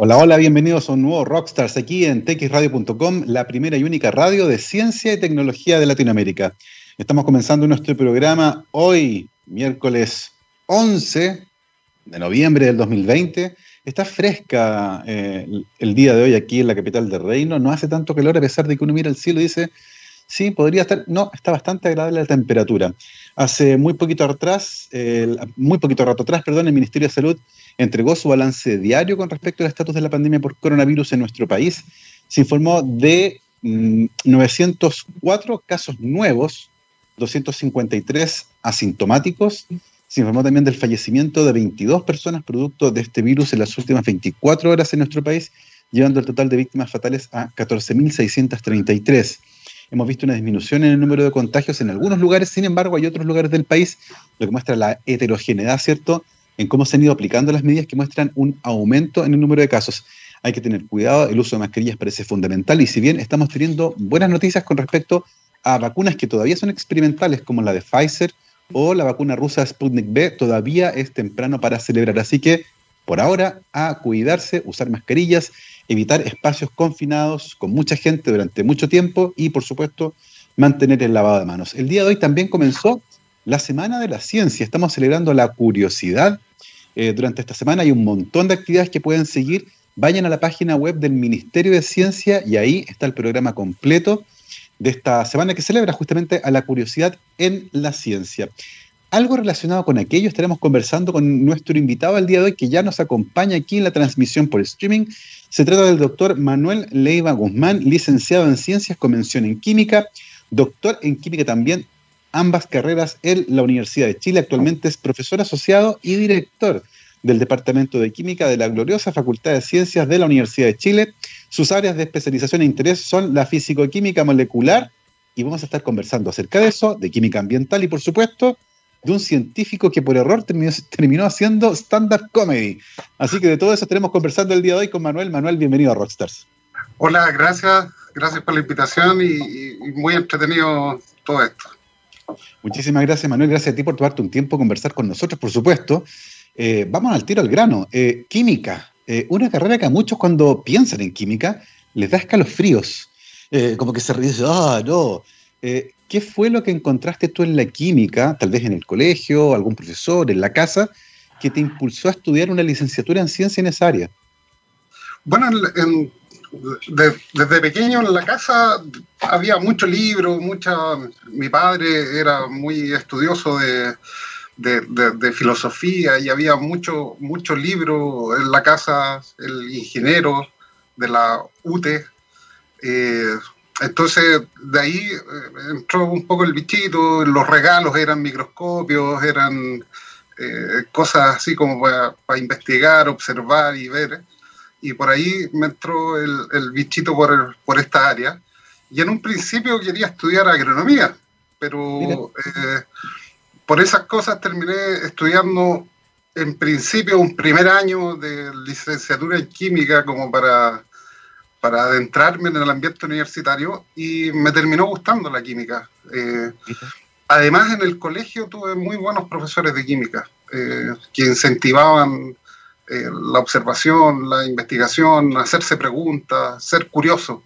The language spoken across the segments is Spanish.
Hola, hola, bienvenidos a un nuevo Rockstars aquí en txradio.com, la primera y única radio de ciencia y tecnología de Latinoamérica. Estamos comenzando nuestro programa hoy, miércoles 11 de noviembre del 2020. Está fresca eh, el día de hoy aquí en la capital del reino. No hace tanto calor a pesar de que uno mira el cielo y dice, sí, podría estar. No, está bastante agradable la temperatura. Hace muy poquito atrás, muy poquito rato atrás, perdón, el Ministerio de Salud entregó su balance diario con respecto al estatus de la pandemia por coronavirus en nuestro país. Se informó de 904 mm, casos nuevos, 253 asintomáticos. Se informó también del fallecimiento de 22 personas producto de este virus en las últimas 24 horas en nuestro país, llevando el total de víctimas fatales a 14.633. Hemos visto una disminución en el número de contagios en algunos lugares, sin embargo, hay otros lugares del país, lo que muestra la heterogeneidad, ¿cierto?, en cómo se han ido aplicando las medidas que muestran un aumento en el número de casos. Hay que tener cuidado, el uso de mascarillas parece fundamental y si bien estamos teniendo buenas noticias con respecto a vacunas que todavía son experimentales, como la de Pfizer o la vacuna rusa Sputnik B, todavía es temprano para celebrar. Así que, por ahora, a cuidarse, usar mascarillas, evitar espacios confinados con mucha gente durante mucho tiempo y, por supuesto, mantener el lavado de manos. El día de hoy también comenzó la Semana de la Ciencia. Estamos celebrando la curiosidad eh, durante esta semana. Hay un montón de actividades que pueden seguir. Vayan a la página web del Ministerio de Ciencia y ahí está el programa completo de esta semana que celebra justamente a la curiosidad en la ciencia. Algo relacionado con aquello estaremos conversando con nuestro invitado el día de hoy que ya nos acompaña aquí en la transmisión por streaming. Se trata del doctor Manuel Leiva Guzmán, licenciado en Ciencias con mención en Química, doctor en Química también ambas carreras en la Universidad de Chile. Actualmente es profesor asociado y director del Departamento de Química de la gloriosa Facultad de Ciencias de la Universidad de Chile. Sus áreas de especialización e interés son la físico-química molecular y vamos a estar conversando acerca de eso, de química ambiental y por supuesto de un científico que por error terminó, terminó haciendo stand-up comedy. Así que de todo eso estaremos conversando el día de hoy con Manuel. Manuel, bienvenido a Rockstars. Hola, gracias. Gracias por la invitación y, y muy entretenido todo esto. Muchísimas gracias, Manuel. Gracias a ti por tomarte un tiempo a conversar con nosotros, por supuesto. Eh, vamos al tiro al grano. Eh, química, eh, una carrera que a muchos cuando piensan en química les da escalofríos. como que se ríe, ah, no. ¿Qué fue lo que encontraste tú en la química, tal vez en el colegio, algún profesor, en la casa, que te impulsó a estudiar una licenciatura en ciencia en esa área? Bueno, en, desde pequeño en la casa había muchos libros, mucha, mi padre era muy estudioso de, de, filosofía y había muchos mucho libros en la casa, el ingeniero de la UTE. Eh, entonces de ahí eh, entró un poco el bichito, los regalos eran microscopios, eran eh, cosas así como para investigar, observar y ver y por ahí me entró el, bichito por, por esta área. Y en un principio quería estudiar agronomía, pero eh, por esas cosas terminé estudiando en principio un primer año de licenciatura en química como para, para adentrarme en el ambiente universitario y me terminó gustando la química. Eh, además, en el colegio tuve muy buenos profesores de química eh, que incentivaban eh, la observación, la investigación, hacerse preguntas, ser curioso.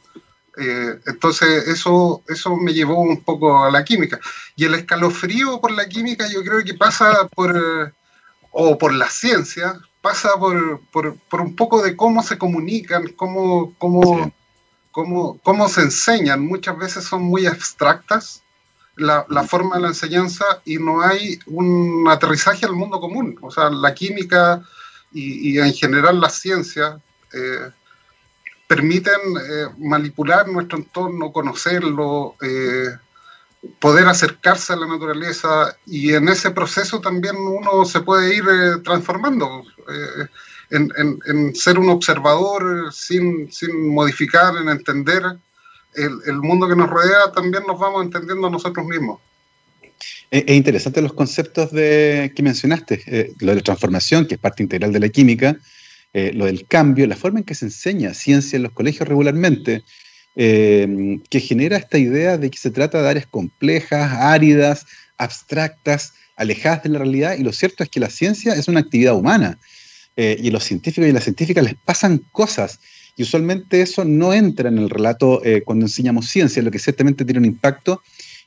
Eh, entonces eso, eso me llevó un poco a la química. Y el escalofrío por la química yo creo que pasa por, o por la ciencia, pasa por, por, un poco de cómo se comunican, cómo, cómo, cómo, cómo, se enseñan. Muchas veces son muy abstractas la, la, forma de la enseñanza y no hay un aterrizaje al mundo común. O sea, la química y, en general las ciencias eh, permiten eh, manipular nuestro entorno, conocerlo, eh, poder acercarse a la naturaleza y en ese proceso también uno se puede ir transformando en, ser un observador sin, sin modificar, en entender el, mundo que nos rodea, también nos vamos entendiendo nosotros mismos. Es, interesante los conceptos de, que mencionaste, eh, lo de la transformación, que es parte integral de la química, eh, lo del cambio, la forma en que se enseña ciencia en los colegios regularmente, eh, que genera esta idea de que se trata de áreas complejas, áridas, abstractas, alejadas de la realidad, y lo cierto es que la ciencia es una actividad humana. eh, y los científicos y las científicas les pasan cosas. Y usualmente eso no entra en el relato eh, cuando enseñamos ciencia, lo que ciertamente tiene un impacto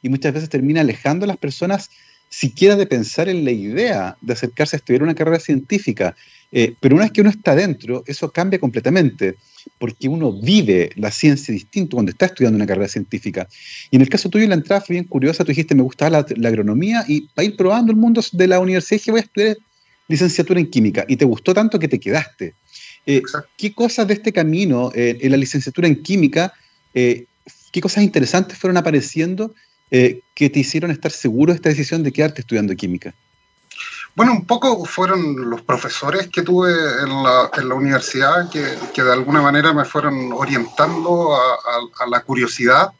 y muchas veces termina alejando a las personas siquiera de pensar en la idea de acercarse a estudiar una carrera científica. Eh, pero una vez que uno está dentro, eso cambia completamente, porque uno vive la ciencia distinto cuando está estudiando una carrera científica. Y en el caso tuyo, la entrada fue bien curiosa, tú dijiste, me gustaba la, agronomía, y para ir probando el mundo de la universidad, dije, voy a estudiar licenciatura en química, y te gustó tanto que te quedaste. Eh, ¿Qué cosas de este camino eh, en la licenciatura en química, qué cosas interesantes fueron apareciendo que te hicieron estar seguro de esta decisión de quedarte estudiando química? Bueno, un poco fueron los profesores que tuve en la, en universidad que, que, de alguna manera me fueron orientando a, la curiosidad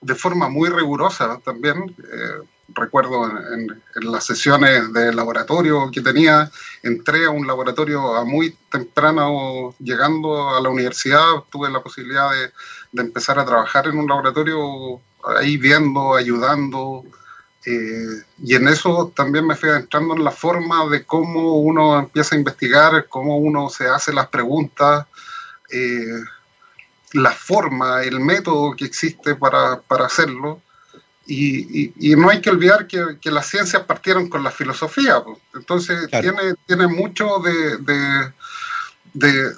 de forma muy rigurosa también. Eh, recuerdo en, en, las sesiones de laboratorio que tenía, entré a un laboratorio a muy temprano, llegando a la universidad, tuve la posibilidad de, de empezar a trabajar en un laboratorio ahí viendo, ayudando, eh, y en eso también me fui adentrando en la forma de cómo uno empieza a investigar, cómo uno se hace las preguntas, eh, la forma, el método que existe para, para hacerlo. Y, y, no hay que olvidar que, que, las ciencias partieron con la filosofía. Pues. Entonces tiene, tiene mucho de, de de,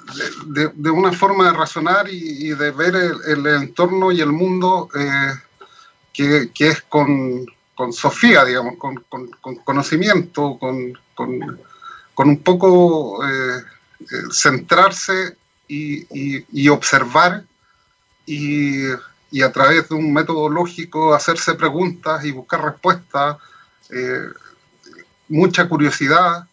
de, de, una forma de razonar y, y de ver el, el, entorno y el mundo eh, que, es con, con Sofía, digamos, con, conocimiento, con, un poco eh, eh, centrarse y, observar y, a través de un método lógico hacerse preguntas y buscar respuestas, eh, mucha curiosidad.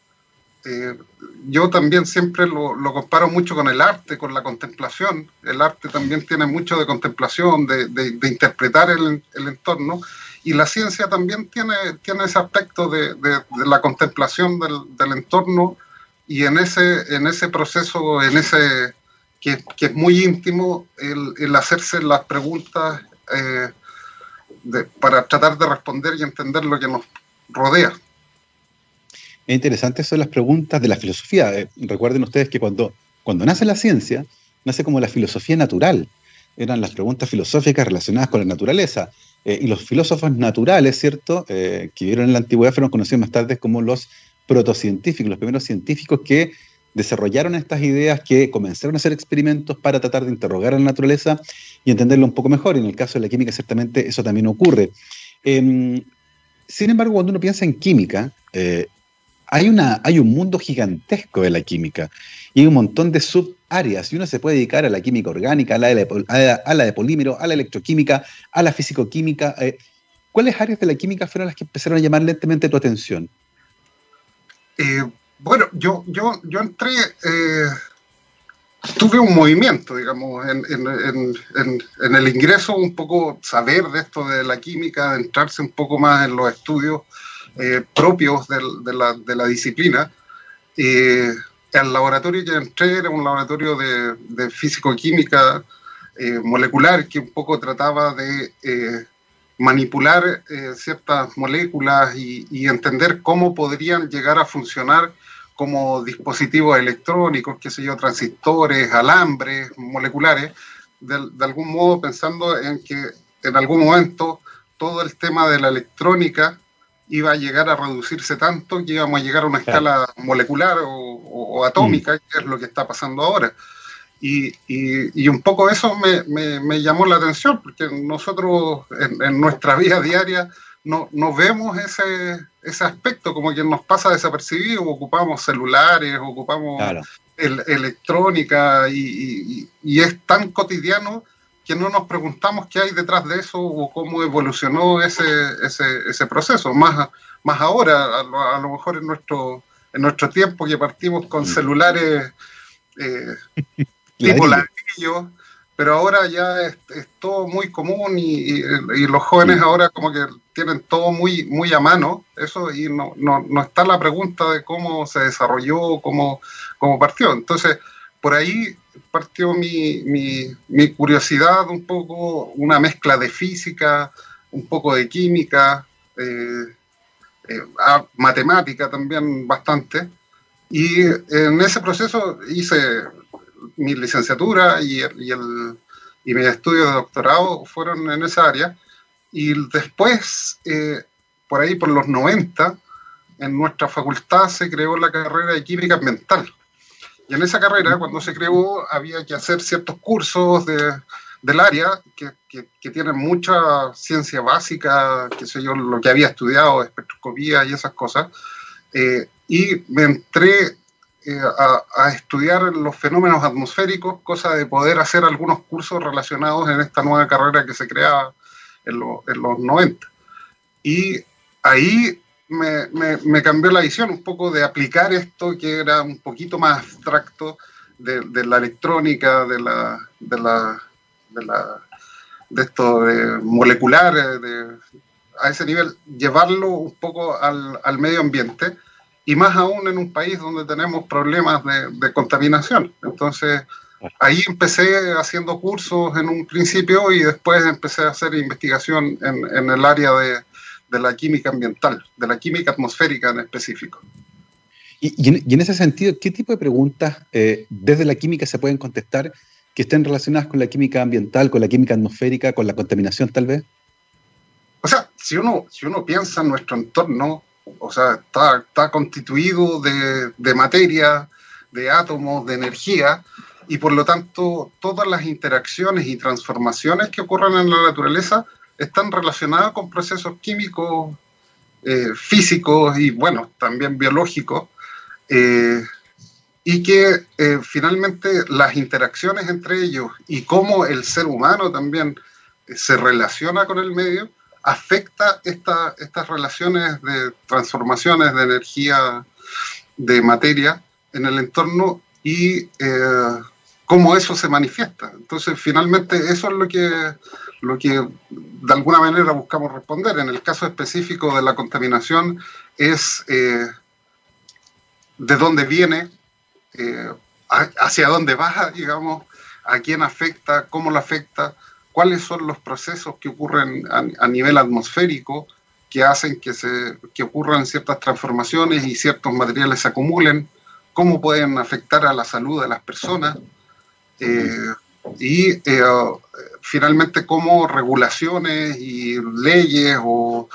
Yo también siempre lo, comparo mucho con el arte, con la contemplación. El arte también tiene mucho de contemplación, de, interpretar el, el entorno y la ciencia también tiene, tiene ese aspecto de, la contemplación del, entorno y en ese, en ese proceso, en ese que, es muy íntimo, el, hacerse las preguntas eh, para tratar de responder y entender lo que nos rodea. Es interesante son las preguntas de la filosofía. Eh, recuerden ustedes que cuando, cuando nace la ciencia, nace como la filosofía natural. Eran las preguntas filosóficas relacionadas con la naturaleza. Eh, y los filósofos naturales, ¿cierto?, eh, que vivieron en la antigüedad fueron conocidos más tarde como los protocientíficos, los primeros científicos que desarrollaron estas ideas, que comenzaron a hacer experimentos para tratar de interrogar a la naturaleza y entenderlo un poco mejor. En el caso de la química, ciertamente eso también ocurre. Em, sin embargo, cuando uno piensa en química, hay, una, hay un mundo gigantesco de la química y un montón de sub áreas y uno se puede dedicar a la química orgánica, a la de, polímero, a la electroquímica, a la fisicoquímica. Eh, ¿Cuáles áreas de la química fueron las que empezaron a llamar lentamente tu atención? Eh, bueno, yo, yo, yo entré, eh, tuve un movimiento, digamos, en, el ingreso, un poco saber de esto de la química, entrarse un poco más en los estudios propios de, la, disciplina. El laboratorio que entré era un laboratorio de, físico-química eh, molecular que un poco trataba de eh, manipular eh, ciertas moléculas y, entender cómo podrían llegar a funcionar como dispositivos electrónicos, qué sé yo, transistores, alambres moleculares, de algún modo pensando en que en algún momento todo el tema de la electrónica iba a llegar a reducirse tanto que íbamos a llegar a una escala molecular o, atómica, mm. que es lo que está pasando ahora. Y, y, un poco eso me, me, llamó la atención, porque nosotros en, nuestra vida diaria no, no vemos ese, ese aspecto, como que nos pasa desapercibido, ocupamos celulares, ocupamos electrónica y, y, es tan cotidiano que no nos preguntamos qué hay detrás de eso o cómo evolucionó ese, ese, ese proceso. Más, más ahora, a lo, mejor en nuestro, en nuestro tiempo que partimos con mm. celulares eh, tipo ladrillo, pero ahora ya es, todo muy común y, y, los jóvenes ahora como que tienen todo muy, muy a mano, eso, y no, no, no está la pregunta de cómo se desarrolló, cómo, cómo partió. Entonces, por ahí partió mi, mi, curiosidad, un poco una mezcla de física, un poco de química, eh, eh, matemática también bastante. Y en ese proceso hice mi licenciatura y, y, el, y mi estudio de doctorado fueron en esa área. Y después, eh, por ahí por los 90, en nuestra facultad se creó la carrera de química ambiental. Y en esa carrera, cuando se creó, había que hacer ciertos cursos de, del área que, que, tienen mucha ciencia básica, que sé yo, lo que había estudiado, espectroscopía y esas cosas. Eh, y me entré eh, a, estudiar los fenómenos atmosféricos, cosa de poder hacer algunos cursos relacionados en esta nueva carrera que se creaba en, en los 90. Y ahí me, cambió la visión un poco de aplicar esto que era un poquito más abstracto de, la electrónica, de la, de la, de esto de molecular, de, a ese nivel, llevarlo un poco al, al, medio ambiente y más aún en un país donde tenemos problemas de, de contaminación. Entonces, ahí empecé haciendo cursos en un principio y después empecé a hacer investigación en, en el área de, de la química ambiental, de la química atmosférica en específico. Y, en, ese sentido, ¿qué tipo de preguntas eh, desde la química se pueden contestar que estén relacionadas con la química ambiental, con la química atmosférica, con la contaminación tal vez? O sea, si uno, si uno piensa en nuestro entorno, o sea, está, está constituido de, de materia, de átomos, de energía, y por lo tanto todas las interacciones y transformaciones que ocurren en la naturaleza están relacionadas con procesos químicos, eh, físicos y, bueno, también biológicos, eh, y que eh, finalmente las interacciones entre ellos y cómo el ser humano también se relaciona con el medio, afecta esta, estas relaciones de transformaciones de energía, de materia en el entorno y cómo eso se manifiesta. Entonces, finalmente, eso es lo que, lo que de alguna manera buscamos responder. En el caso específico de la contaminación es eh, de dónde viene, eh, hacia dónde va, digamos, a quién afecta, cómo lo afecta, cuáles son los procesos que ocurren a, nivel atmosférico que hacen que, se, que ocurran ciertas transformaciones y ciertos materiales se acumulen, cómo pueden afectar a la salud de las personas. Eh, y eh, finalmente cómo regulaciones y leyes o,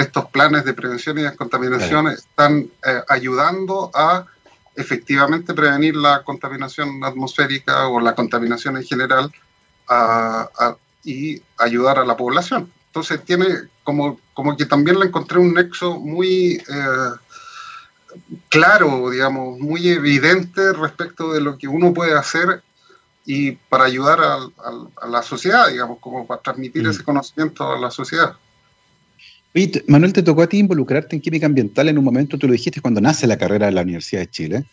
estos planes de prevención y descontaminación están eh, ayudando a efectivamente prevenir la contaminación atmosférica o la contaminación en general y ayudar a la población. Entonces tiene como, como que también le encontré un nexo muy claro, digamos, muy evidente respecto de lo que uno puede hacer y para ayudar a, la sociedad, digamos, como para transmitir mm. ese conocimiento a la sociedad. Manuel, te tocó a ti involucrarte en química ambiental en un momento, tú lo dijiste, cuando nace la carrera de la Universidad de Chile.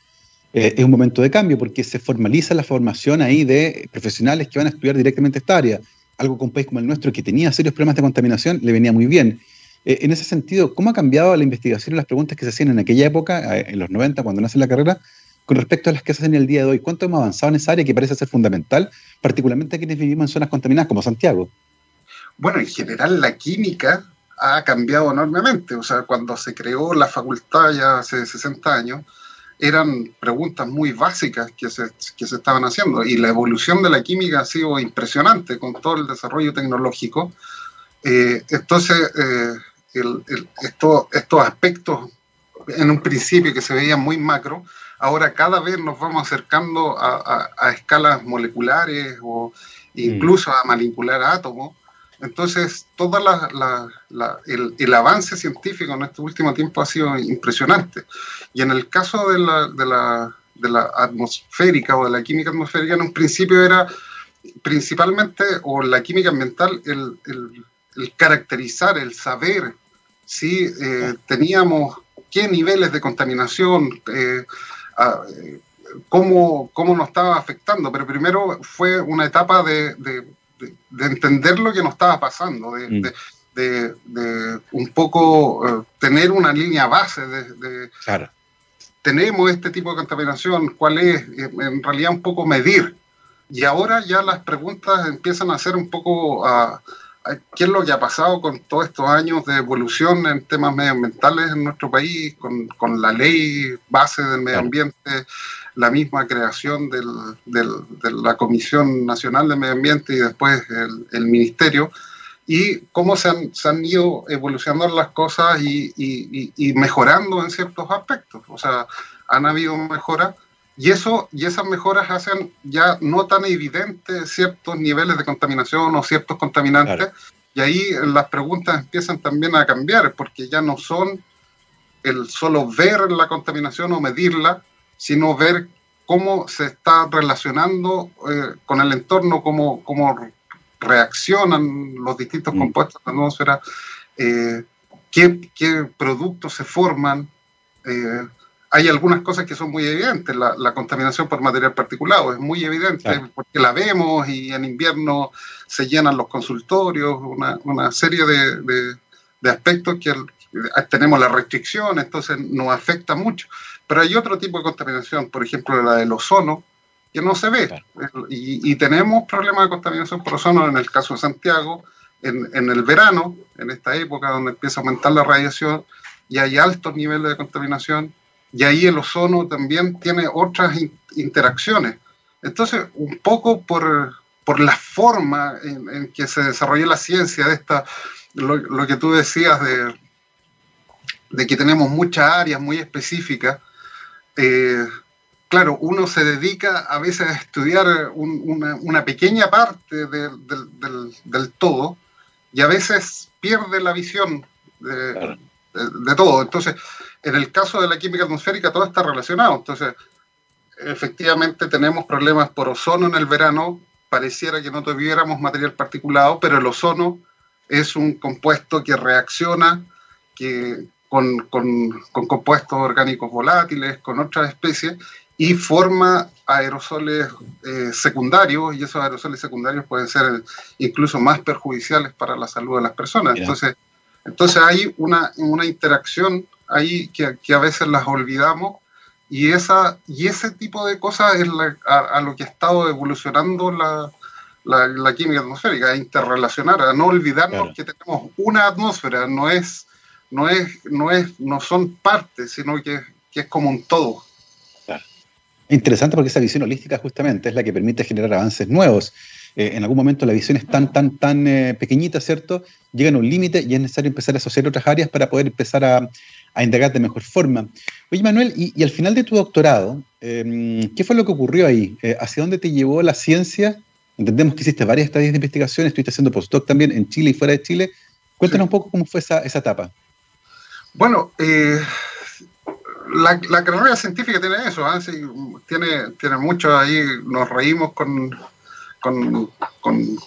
Eh, es un momento de cambio porque se formaliza la formación ahí de profesionales que van a estudiar directamente esta área. Algo con un país como el nuestro que tenía serios problemas de contaminación le venía muy bien. Eh, en ese sentido, ¿cómo ha cambiado la investigación y las preguntas que se hacían en aquella época, eh, en los 90, cuando nace la carrera, con respecto a las que se hacen el día de hoy? ¿Cuánto hemos avanzado en esa área que parece ser fundamental, particularmente a quienes vivimos en zonas contaminadas como Santiago? Bueno, en general la química ha cambiado enormemente. O sea, cuando se creó la facultad ya hace 60 años, eran preguntas muy básicas que se, que se estaban haciendo y la evolución de la química ha sido impresionante con todo el desarrollo tecnológico. Eh, entonces, eh, estos aspectos en un principio que se veían muy macro, ahora cada vez nos vamos acercando a, escalas moleculares o incluso a manipular átomos. Entonces, todo el, avance científico en este último tiempo ha sido impresionante. Y en el caso de la, atmosférica o de la química atmosférica, en un principio era principalmente, o la química ambiental, el, caracterizar, el saber si eh, teníamos qué niveles de contaminación, eh, eh, cómo, cómo, nos estaba afectando, pero primero fue una etapa de, entender lo que nos estaba pasando, de, mm. un poco eh, tener una línea base de, tenemos este tipo de contaminación, cuál es, en realidad un poco medir. Y ahora ya las preguntas empiezan a ser un poco a, qué es lo que ha pasado con todos estos años de evolución en temas medioambientales en nuestro país, con, la ley base del medio ambiente, la misma creación del, de la Comisión Nacional de Medio Ambiente y después el, Ministerio, y cómo se han, se han, ido evolucionando las cosas y, y, mejorando en ciertos aspectos. O sea, han habido mejoras. Y, eso, y esas mejoras hacen ya no tan evidentes ciertos niveles de contaminación o ciertos contaminantes. Y ahí las preguntas empiezan también a cambiar, porque ya no son el solo ver la contaminación o medirla, sino ver cómo se está relacionando eh, con el entorno, cómo, cómo reaccionan los distintos mm. compuestos de la atmósfera, eh, qué, qué, productos se forman. Eh, hay algunas cosas que son muy evidentes. La, contaminación por material particulado es muy evidente porque la vemos y en invierno se llenan los consultorios, una, serie de, aspectos que tenemos la restricción, entonces nos afecta mucho. Pero hay otro tipo de contaminación, por ejemplo la del ozono, que no se ve. Y, tenemos problemas de contaminación por ozono en el caso de Santiago, en, en el verano, en esta época donde empieza a aumentar la radiación y hay altos niveles de contaminación y ahí el ozono también tiene otras interacciones. Entonces, un poco por, por la forma en, que se desarrolló la ciencia de esta, lo, que tú decías de, de, que tenemos muchas áreas muy específicas, eh, claro, uno se dedica a veces a estudiar una, una, pequeña parte del, del, todo y a veces pierde la visión de, de todo. Entonces, en el caso de la química atmosférica todo está relacionado. Entonces, efectivamente tenemos problemas por ozono en el verano. Pareciera que no tuviéramos material particulado, pero el ozono es un compuesto que reacciona que, con, compuestos orgánicos volátiles, con otras especies, y forma aerosoles eh, secundarios, y esos aerosoles secundarios pueden ser incluso más perjudiciales para la salud de las personas. Entonces, entonces hay una, una interacción ahí que, que, a veces las olvidamos y, esa, y ese tipo de cosas es a, lo que ha estado evolucionando la, la, química atmosférica, a interrelacionar, a no olvidarnos que tenemos una atmósfera, no es, no es, no es, no son partes, sino que, que es como un todo. Interesante porque esa visión holística justamente es la que permite generar avances nuevos. Eh, en algún momento la visión es tan, tan, tan eh, pequeñita, ¿cierto? Llegan a un límite y es necesario empezar a asociar otras áreas para poder empezar a, a indagar de mejor forma. Oye, Manuel, y, al final de tu doctorado, em, ¿qué fue lo que ocurrió ahí? Eh, ¿Hacia dónde te llevó la ciencia? Entendemos que hiciste varias estadías de investigación, estuviste haciendo postdoc también en Chile y fuera de Chile. Cuéntanos un poco cómo fue esa, etapa. Bueno, eh, la, la, carrera científica tiene eso, ¿eh? tiene, tiene mucho ahí, nos reímos con,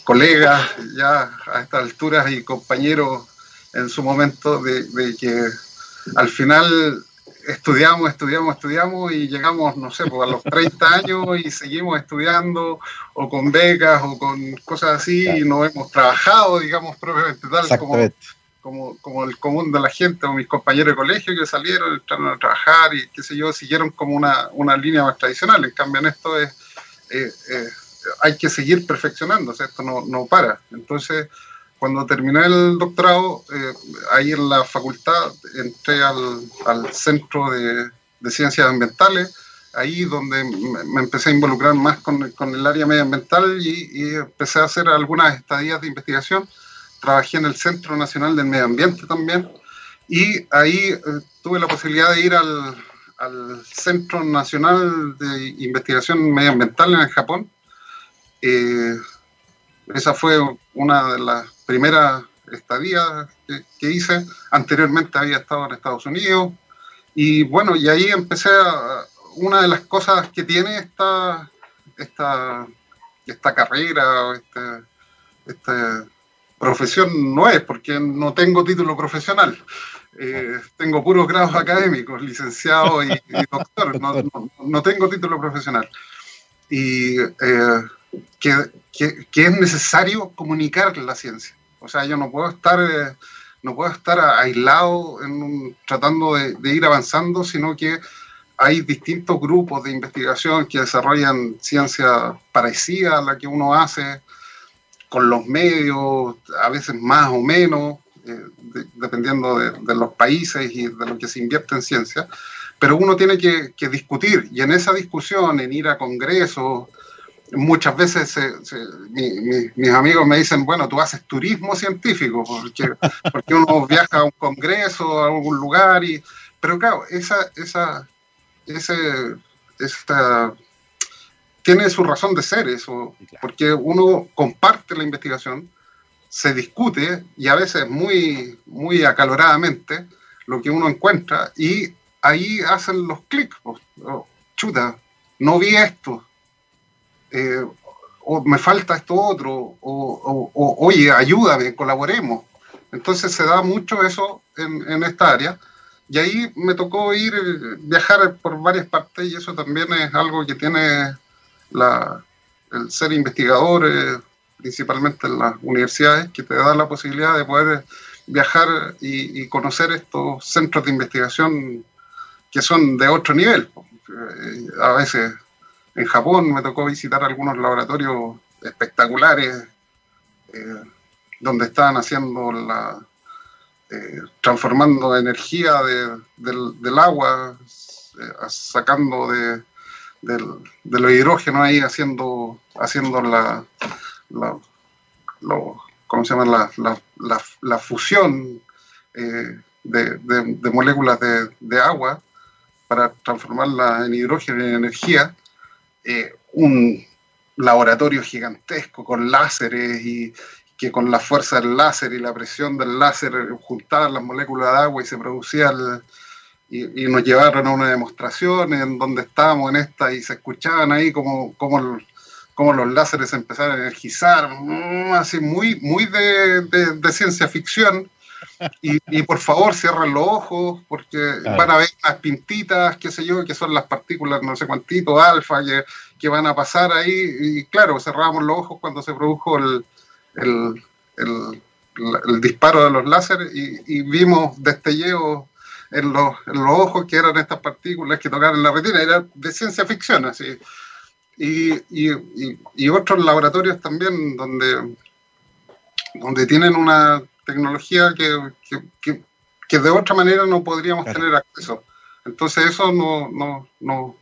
colegas ya a estas alturas y compañeros en su momento de que al final estudiamos, estudiamos, estudiamos y llegamos, no sé, pues a los 30 años y seguimos estudiando o con becas o con cosas así y no hemos trabajado, digamos, propiamente tal como, como, el común de la gente o mis compañeros de colegio que salieron, entraron a trabajar y qué sé yo, siguieron como una, una línea más tradicional. En cambio, en esto es, eh, eh, hay que seguir perfeccionándose, esto no, no para. Entonces, cuando terminé el doctorado, eh, ahí en la facultad entré al, Centro de, Ciencias Ambientales, ahí donde me empecé a involucrar más con, el área medioambiental y, empecé a hacer algunas estadías de investigación. Trabajé en el Centro Nacional del Medio Ambiente también y ahí eh, tuve la posibilidad de ir al, Centro Nacional de Investigación Medioambiental en Japón. Eh, esa fue una de las primera estadía que, hice. Anteriormente había estado en Estados Unidos. Y bueno, y ahí empecé a, una de las cosas que tiene esta, esta, esta carrera, esta, esta profesión no es, porque no tengo título profesional. Eh, tengo puros grados académicos, licenciado y, doctor, no, tengo título profesional. Y eh, que, que, es necesario comunicar la ciencia. O sea, yo no puedo estar, eh, no puedo estar aislado en tratando de, ir avanzando, sino que hay distintos grupos de investigación que desarrollan ciencia parecida a la que uno hace, con los medios, a veces más o menos, eh, dependiendo de, los países y de lo que se invierte en ciencia, pero uno tiene que, discutir y en esa discusión, en ir a congresos, muchas veces mis amigos me dicen, bueno, tú haces turismo científico, porque, porque uno viaja a un congreso, a algún lugar, y, pero claro, esa, esa, ese, esta, tiene su razón de ser eso, porque uno comparte la investigación, se discute y a veces muy, muy acaloradamente lo que uno encuentra y ahí hacen los clics. Oh, chuta, no vi esto, eh, o me falta esto otro, o, oye, ayúdame, colaboremos. Entonces se da mucho eso en, esta área. Y ahí me tocó ir, viajar por varias partes y eso también es algo que tiene la, el ser investigador, eh, principalmente en las universidades, que te da la posibilidad de poder viajar y, conocer estos centros de investigación que son de otro nivel. Eh, a veces en Japón me tocó visitar algunos laboratorios espectaculares eh, donde estaban haciendo la, eh, transformando energía del, agua, eh, sacando de, los hidrógenos ahí, haciendo, haciendo la, ¿cómo se llama? La, fusión de, moléculas de, agua para transformarla en hidrógeno y en energía. Eh, un laboratorio gigantesco con láseres y que con la fuerza del láser y la presión del láser juntaban las moléculas de agua y se producía y, nos llevaron a una demostración en donde estábamos en esta y se escuchaban ahí como, como, como los láseres empezaron a energizar, mm, así muy, muy de, de ciencia ficción y, por favor cierren los ojos porque van a ver unas pintitas, qué sé yo, que son las partículas no sé cuántito, alfa, que, que, van a pasar ahí. Y claro, cerramos los ojos cuando se produjo el, el, el, disparo de los láseres y, vimos destelleos en los, en los, ojos que eran estas partículas que tocaban la retina. Era de ciencia ficción, así. Y, y, y, otros laboratorios también donde, donde tienen una tecnología que, que, de otra manera no podríamos tener acceso. Entonces eso no, no, no,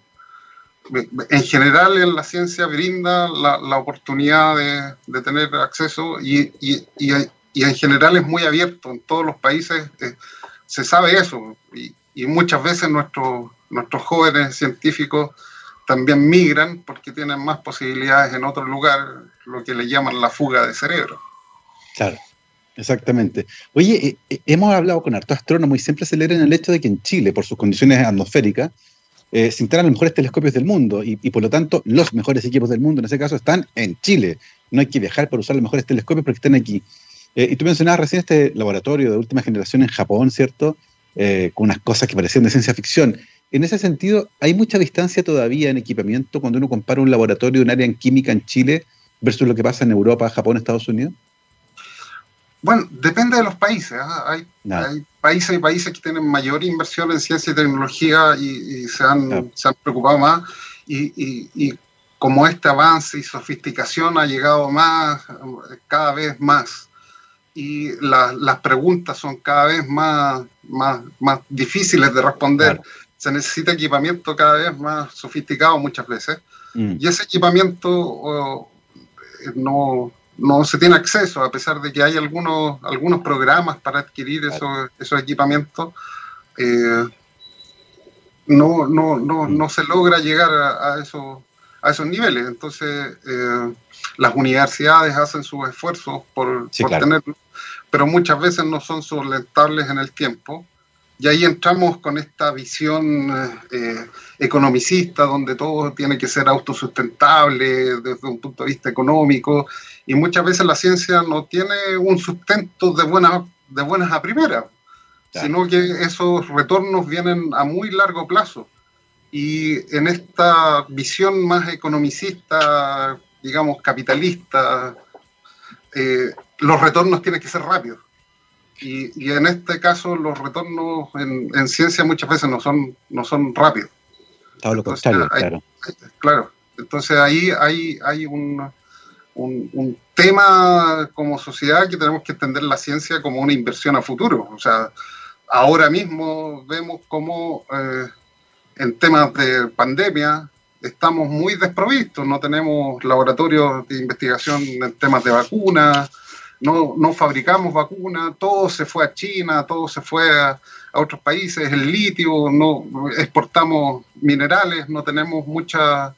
en general en la ciencia brinda la, la oportunidad de, de, tener acceso y, y, y, en general es muy abierto. En todos los países eh, se sabe eso y, muchas veces nuestros, nuestros jóvenes científicos también migran porque tienen más posibilidades en otro lugar, lo que le llaman la fuga de cerebro. Claro. Exactamente. Oye, eh, eh, hemos hablado con hartos astrónomos y siempre en el hecho de que en Chile, por sus condiciones atmosféricas, eh, se instalan los mejores telescopios del mundo y, por lo tanto los mejores equipos del mundo en ese caso están en Chile. No hay que viajar para usar los mejores telescopios porque están aquí. y tú mencionabas recién este laboratorio de última generación en Japón, ¿cierto? con unas cosas que parecían de ciencia ficción. En ese sentido, ¿hay mucha distancia todavía en equipamiento cuando uno compara un laboratorio de un área en química en Chile versus lo que pasa en Europa, Japón, Estados Unidos? Bueno, depende de los países. ¿ah? Hay, países y países que tienen mayor inversión en ciencia y tecnología y, se, han, se, han, preocupado más. Y, como este avance y sofisticación ha llegado más, cada vez más, y las preguntas son cada vez más, más, más difíciles de responder, se necesita equipamiento cada vez más sofisticado muchas veces. Mm. Y ese equipamiento oh, no, no se tiene acceso, a pesar de que hay algunos, algunos programas para adquirir esos, esos equipamientos, eh, no, no, no, mm. no, se logra llegar a, a, esos, a esos niveles. Entonces, eh, las universidades hacen sus esfuerzos por, tenerlo, pero muchas veces no son sustentables en el tiempo. Y ahí entramos con esta visión eh, economicista, donde todo tiene que ser autosustentable desde un punto de vista económico, y muchas veces la ciencia no tiene un sustento de buenas, de buenas a primeras, sino que esos retornos vienen a muy largo plazo. Y en esta visión más economicista, digamos, capitalista, eh, los retornos tienen que ser rápidos. Y, en este caso los retornos en, ciencia muchas veces no son, no son rápidos. Todo lo contrario, claro. Claro, entonces ahí hay, hay un, un, tema como sociedad que tenemos que entender la ciencia como una inversión a futuro. O sea, ahora mismo vemos cómo eh, en temas de pandemia estamos muy desprovistos, no tenemos laboratorios de investigación en temas de vacunas, no, no fabricamos vacunas, todo se fue a China, todo se fue a, otros países, el litio, no exportamos minerales, no tenemos mucha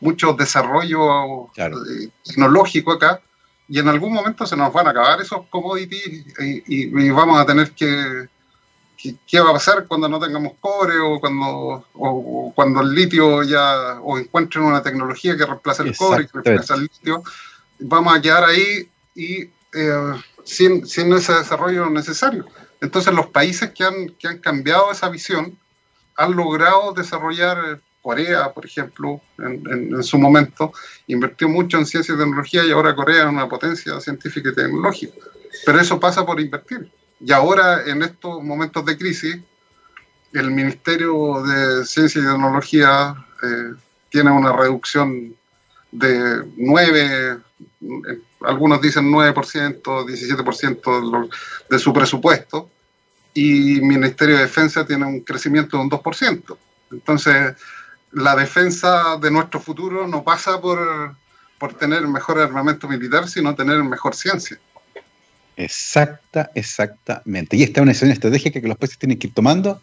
mucho desarrollo eh, tecnológico acá y en algún momento se nos van a acabar esos commodities y, vamos a tener que, ¿Qué va a pasar cuando no tengamos cobre o cuando, o, cuando el litio ya, o encuentren una tecnología que reemplace el cobre, que reemplace el litio? Vamos a quedar ahí y eh, sin, sin, ese desarrollo necesario. Entonces los países que han, que han cambiado esa visión han logrado desarrollar Corea, por ejemplo, en, su momento, invirtió mucho en ciencia y tecnología y ahora Corea es una potencia científica y tecnológica. Pero eso pasa por invertir. Y ahora, en estos momentos de crisis, el Ministerio de Ciencia y Tecnología eh, tiene una reducción de 9, eh, algunos dicen 9%, 17% de su presupuesto, y Ministerio de Defensa tiene un crecimiento de un 2%. Entonces, la defensa de nuestro futuro no pasa por, por tener mejor armamento militar, sino tener mejor ciencia. Exacta, exactamente. Y esta es una decisión estratégica que los países tienen que ir tomando.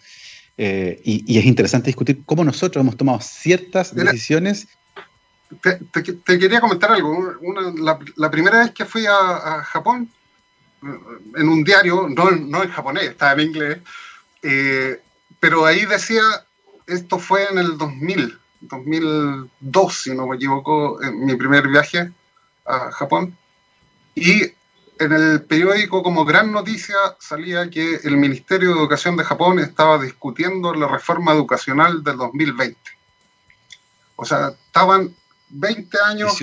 Eh, y, es interesante discutir cómo nosotros hemos tomado ciertas decisiones. Te, quería comentar algo. la, primera vez que fui a, Japón, en un diario, no, no, en japonés, estaba en inglés, eh, pero ahí decía esto fue en el 2000, 2002, si no me equivoco, en mi primer viaje a Japón. Y en el periódico como gran noticia salía que el Ministerio de Educación de Japón estaba discutiendo la reforma educacional del 2020. O sea, estaban 20 años,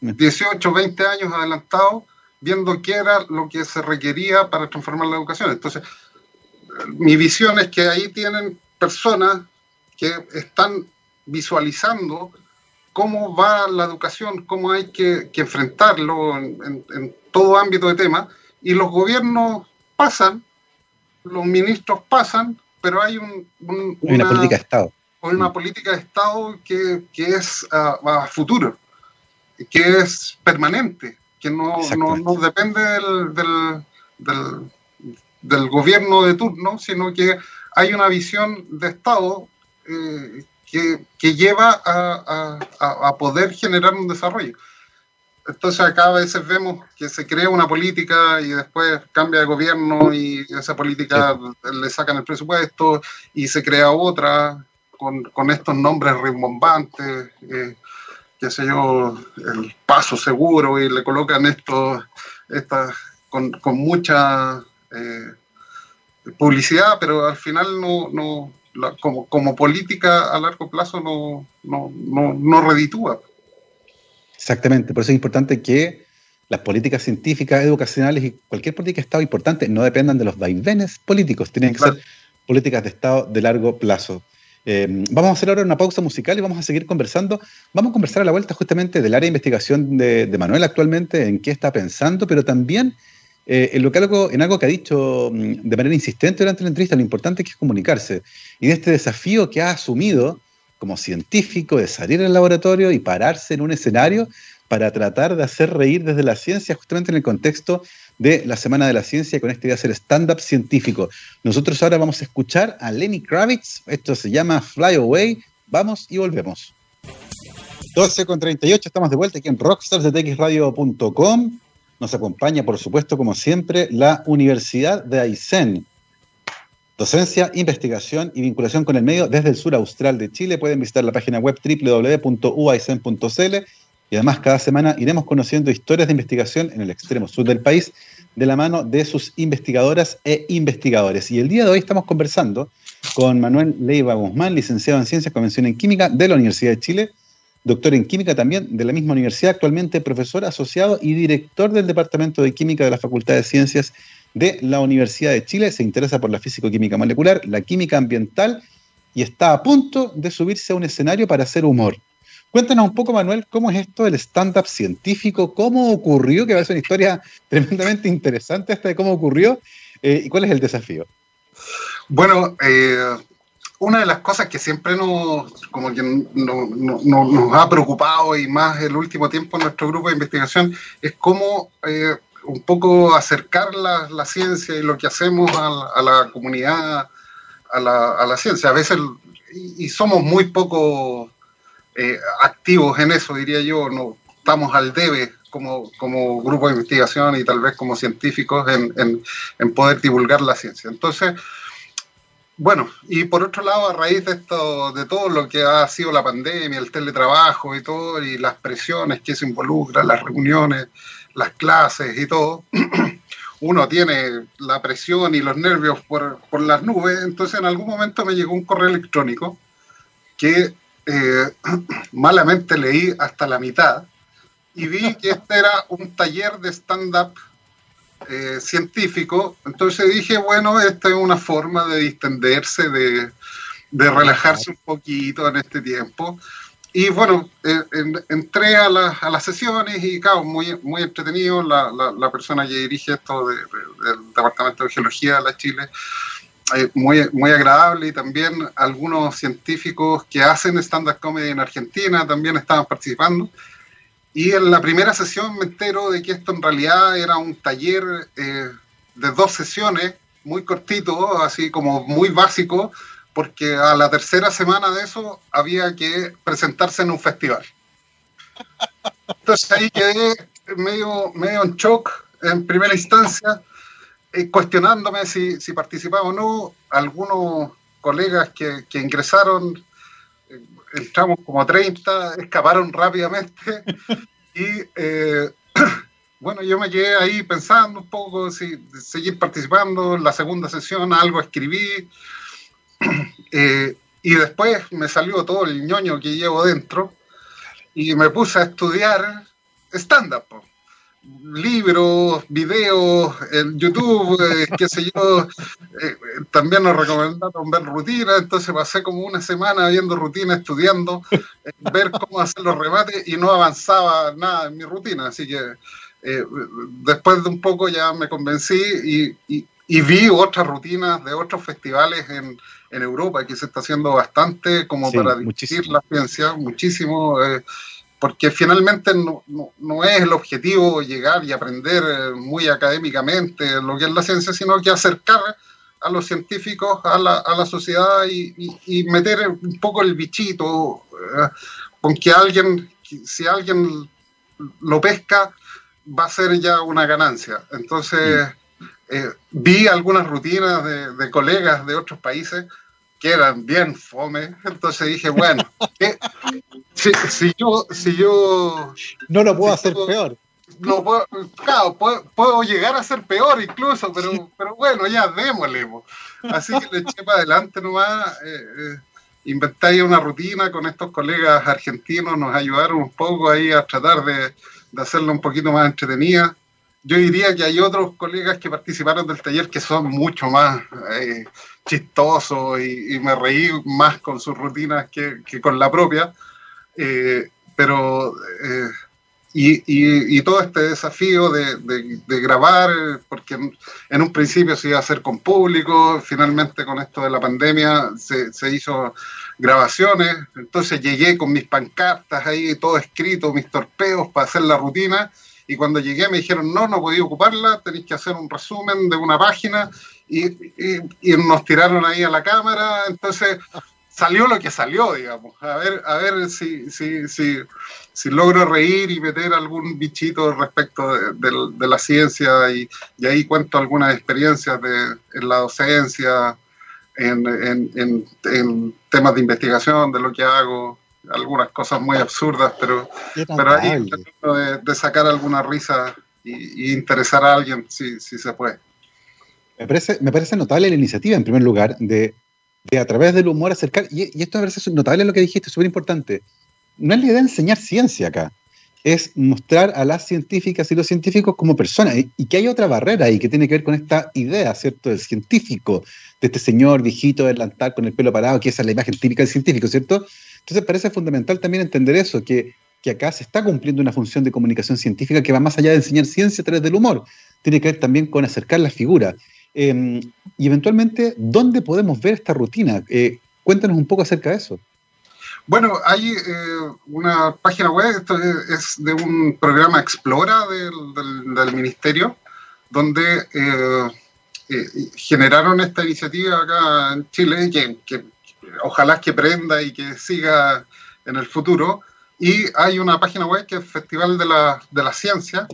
18, 20 años adelantados viendo qué era lo que se requería para transformar la educación. Entonces, mi visión es que ahí tienen personas que están visualizando cómo va la educación, cómo hay que, enfrentarlo en, todo ámbito de tema, y los gobiernos pasan, los ministros pasan, pero hay una, política de Estado. Una política de Estado que, es a, futuro, que es permanente, que no, no, depende del, del gobierno de turno, sino que hay una visión de Estado eh, que, lleva a, poder generar un desarrollo. Entonces acá a veces vemos que se crea una política y después cambia de gobierno y esa política le sacan el presupuesto y se crea otra con, estos nombres rimbombantes, eh, qué sé yo, el paso seguro y le colocan esto con, mucha eh, publicidad, pero al final no, como, como, política a largo plazo no, no, no, no reditúa. Exactamente, por eso es importante que las políticas científicas, educacionales y cualquier política de Estado importante no dependan de los vaivenes políticos, tienen que ser políticas de Estado de largo plazo. Eh, vamos a hacer ahora una pausa musical y vamos a seguir conversando. Vamos a conversar a la vuelta justamente del área de investigación de, de Manuel actualmente, en qué está pensando, pero también eh, en, lo que algo, en algo que ha dicho mm, de manera insistente durante la entrevista, lo importante que es comunicarse. Y de este desafío que ha asumido como científico de salir al laboratorio y pararse en un escenario para tratar de hacer reír desde la ciencia, justamente en el contexto de la Semana de la Ciencia, con este día ser stand-up científico. Nosotros ahora vamos a escuchar a Lenny Kravitz, esto se llama Fly Away, vamos y volvemos. 12 con 38, estamos de vuelta aquí en rockstarsdetxradio.com. Nos acompaña, por supuesto, como siempre, la Universidad de Aysén. Docencia, investigación y vinculación con el medio desde el sur austral de Chile. Pueden visitar la página web www.uaisen.cl y además cada semana iremos conociendo historias de investigación en el extremo sur del país de la mano de sus investigadoras e investigadores. Y el día de hoy estamos conversando con Manuel Leiva Guzmán, licenciado en Ciencias, Convención en Química de la Universidad de Chile, doctor en química también de la misma universidad, actualmente profesor asociado y director del Departamento de Química de la Facultad de Ciencias de la Universidad de Chile. Se interesa por la físico-química molecular, la química ambiental y está a punto de subirse a un escenario para hacer humor. Cuéntanos un poco, Manuel, cómo es esto del stand-up científico, cómo ocurrió, que va a ser una historia tremendamente interesante esta de cómo ocurrió, eh, y cuál es el desafío. Bueno, eh, una de las cosas que siempre nos, como que nos ha preocupado y más el último tiempo en nuestro grupo de investigación es cómo eh, un poco acercar la, ciencia y lo que hacemos a, la comunidad, a la, ciencia. A veces, y, somos muy poco eh, activos en eso, diría yo, no estamos al debe como, como grupo de investigación y tal vez como científicos en, en poder divulgar la ciencia. Entonces, bueno, y por otro lado, a raíz de esto, de todo lo que ha sido la pandemia, el teletrabajo y todo, y las presiones que se involucran, las reuniones, las clases y todo, uno tiene la presión y los nervios por, las nubes. Entonces, en algún momento me llegó un correo electrónico que eh, malamente leí hasta la mitad y vi que este era un taller de stand-up eh, científico, entonces dije, bueno, esta es una forma de distenderse, de, relajarse un poquito en este tiempo. Y bueno, eh, entré a, a, las sesiones y, claro, muy, muy entretenido. La, la, persona que dirige esto del Departamento de Geología de la Chile, eh, muy, muy agradable. Y también algunos científicos que hacen stand-up comedy en Argentina también estaban participando. Y en la primera sesión me entero de que esto en realidad era un taller eh, de dos sesiones, muy cortito, así como muy básico, porque a la tercera semana de eso había que presentarse en un festival. Entonces ahí quedé medio, medio en shock en primera instancia, eh, cuestionándome si, si, participaba o no. Algunos colegas que, que ingresaron entramos como 30, escaparon rápidamente y eh, bueno, yo me quedé ahí pensando un poco si seguir participando en la segunda sesión, algo escribí eh, y después me salió todo el ñoño que llevo dentro y me puse a estudiar stand-up libros, videos en YouTube, eh, qué sé yo. Eh, también nos recomendaron ver rutinas, entonces pasé como una semana viendo rutinas, estudiando, eh, ver cómo hacer los remates y no avanzaba nada en mi rutina. Así que después de un poco ya me convencí y, vi otras rutinas de otros festivales en, Europa que se está haciendo bastante como para discutir la ciencia, muchísimo porque finalmente no, no, es el objetivo llegar y aprender eh, muy académicamente lo que es la ciencia, sino que acercar a los científicos a la, a la sociedad y, y, meter un poco el bichito, eh, con que alguien, si alguien lo pesca, va a ser ya una ganancia. Entonces, eh, vi algunas rutinas de, de colegas de otros países que eran bien fome. Entonces dije, bueno, si, yo, si yo... No lo puedo hacer peor. No puedo, claro, puedo, llegar a ser peor incluso, pero, pero bueno, ya démosle. Así que le eché para adelante nomás. Eh, eh, inventé una rutina con estos colegas argentinos, nos ayudaron un poco ahí a tratar de, de hacerlo un poquito más entretenida. Yo diría que hay otros colegas que participaron del taller que son mucho más eh, chistosos y, me reí más con sus rutinas que, que con la propia. Eh, pero, eh, y, y, todo este desafío de, de, grabar, porque en, un principio se iba a hacer con público, finalmente con esto de la pandemia se, se hizo grabaciones, entonces llegué con mis pancartas ahí, todo escrito, mis torpedos para hacer la rutina, y cuando llegué me dijeron, no, no podía ocuparla, tenéis que hacer un resumen de una página, y, y, y nos tiraron ahí a la cámara, entonces salió lo que salió, digamos. A ver, a ver si, si, si, si logro reír y meter algún bichito respecto de, la ciencia. Y, ahí cuento algunas experiencias de, en la docencia, en, en, en, temas de investigación, de lo que hago, algunas cosas muy absurdas, pero, pero ahí de, de, sacar alguna risa y, interesar a alguien si, si se puede. Me parece, me parece notable la iniciativa, en primer lugar, de de a través del humor acercar, y, esto me parece notable lo que dijiste, súper importante, no es la idea de enseñar ciencia acá, es mostrar a las científicas y los científicos como personas, y, que hay otra barrera ahí que tiene que ver con esta idea, ¿cierto?, del científico, de este señor viejito delantal con el pelo parado, que esa es la imagen típica del científico, ¿cierto?, Entonces parece fundamental también entender eso, que, que acá se está cumpliendo una función de comunicación científica que va más allá de enseñar ciencia a través del humor, tiene que ver también con acercar la figura. Em, y eventualmente, ¿dónde podemos ver esta rutina? Eh, cuéntanos un poco acerca de eso. Bueno, hay eh, una página web, esto es, de un programa Explora del, ministerio, donde eh, generaron esta iniciativa acá en Chile, que, ojalá que prenda y que siga en el futuro. Y hay una página web que es Festival de la, de la Ciencia,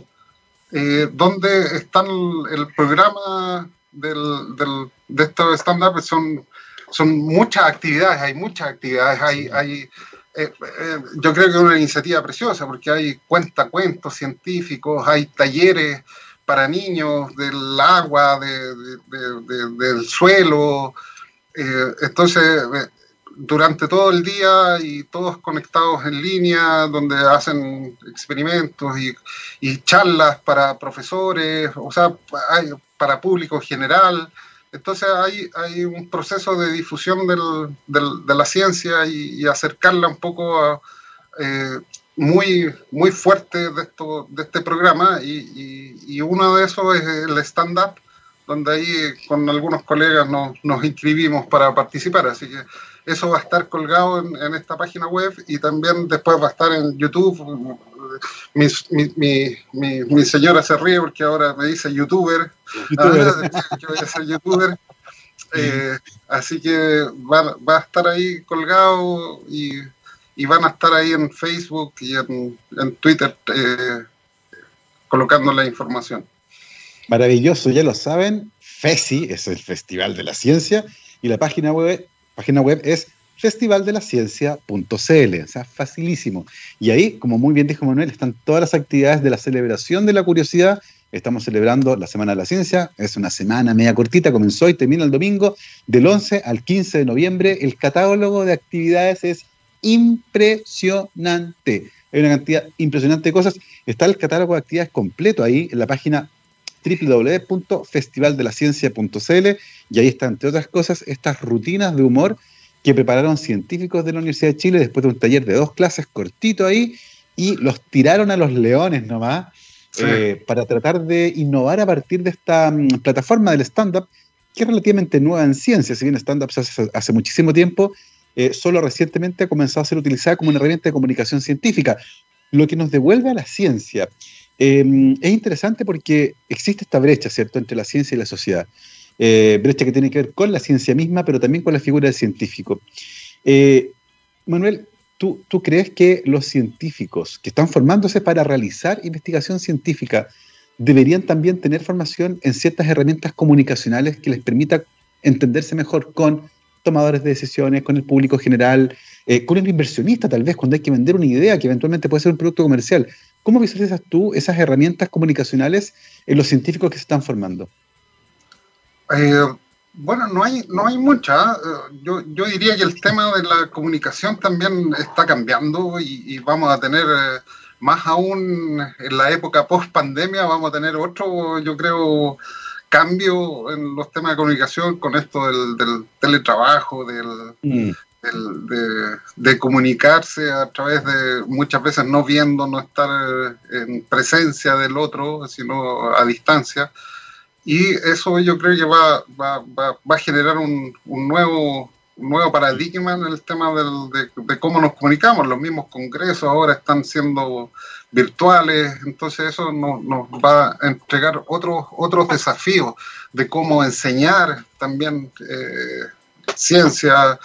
eh, donde están el programa del, del, de estos stand-up, son, son muchas actividades, hay muchas actividades, hay, hay eh, eh, yo creo que es una iniciativa preciosa porque hay cuentacuentos científicos, hay talleres para niños del agua, de, del suelo. Entonces, durante todo el día y todos conectados en línea, donde hacen experimentos y, charlas para profesores, o sea, para público general. Entonces hay, un proceso de difusión del, de la ciencia y, acercarla un poco eh, muy, muy fuerte de este programa y, y uno de esos es el stand-up, donde ahí con algunos colegas nos, nos inscribimos para participar. Así que eso va a estar colgado en, esta página web y también después va a estar en YouTube. Mi, mi, mi, señora se ríe porque ahora me dice youtuber. ¿YouTuber? que voy a ser youtuber. Eh, así que va, va, a estar ahí colgado y, y, van a estar ahí en Facebook y en, en Twitter eh, colocando la información. Maravilloso, ya lo saben. FESI es el Festival de la Ciencia y la página web página web es festivaldelaciencia.cl, o sea, facilísimo. Y ahí, como muy bien dijo Manuel, están todas las actividades de la celebración de la curiosidad. Estamos celebrando la Semana de la Ciencia, es una semana media cortita, comenzó y termina el domingo, del 11 al 15 de noviembre. El catálogo de actividades es impresionante. Hay una cantidad impresionante de cosas. Está el catálogo de actividades completo ahí en la página www.festivaldelaciencia.cl y ahí están, entre otras cosas, estas rutinas de humor que prepararon científicos de la Universidad de Chile después de un taller de dos clases cortito ahí y los tiraron a los leones nomás eh, para tratar de innovar a partir de esta mm, plataforma del stand-up que es relativamente nueva en ciencia, si bien stand-up hace, hace muchísimo tiempo, eh, solo recientemente ha comenzado a ser utilizada como una herramienta de comunicación científica, lo que nos devuelve a la ciencia. Em, es interesante porque existe esta brecha, ¿cierto?, entre la ciencia y la sociedad. Eh, brecha que tiene que ver con la ciencia misma, pero también con la figura del científico. Eh, Manuel, ¿tú, ¿tú crees que los científicos que están formándose para realizar investigación científica deberían también tener formación en ciertas herramientas comunicacionales que les permita entenderse mejor con tomadores de decisiones, con el público general, eh, con el inversionista tal vez, cuando hay que vender una idea que eventualmente puede ser un producto comercial. ¿Cómo visualizas tú esas herramientas comunicacionales en los científicos que se están formando? Eh, bueno, no hay, no hay mucha. Eh, yo, yo, diría que el tema de la comunicación también está cambiando y, vamos a tener, eh, más aún en la época post pandemia, vamos a tener otro, yo creo, cambio en los temas de comunicación con esto del, teletrabajo, del, mm de, comunicarse a través de muchas veces no viendo, no estar en presencia del otro, sino a distancia. Y eso yo creo que va, va, va, a generar un, un, nuevo, nuevo paradigma en el tema del, de, cómo nos comunicamos. Los mismos congresos ahora están siendo virtuales, entonces eso nos, nos va a entregar otros, otros desafíos de cómo enseñar también eh, ciencia,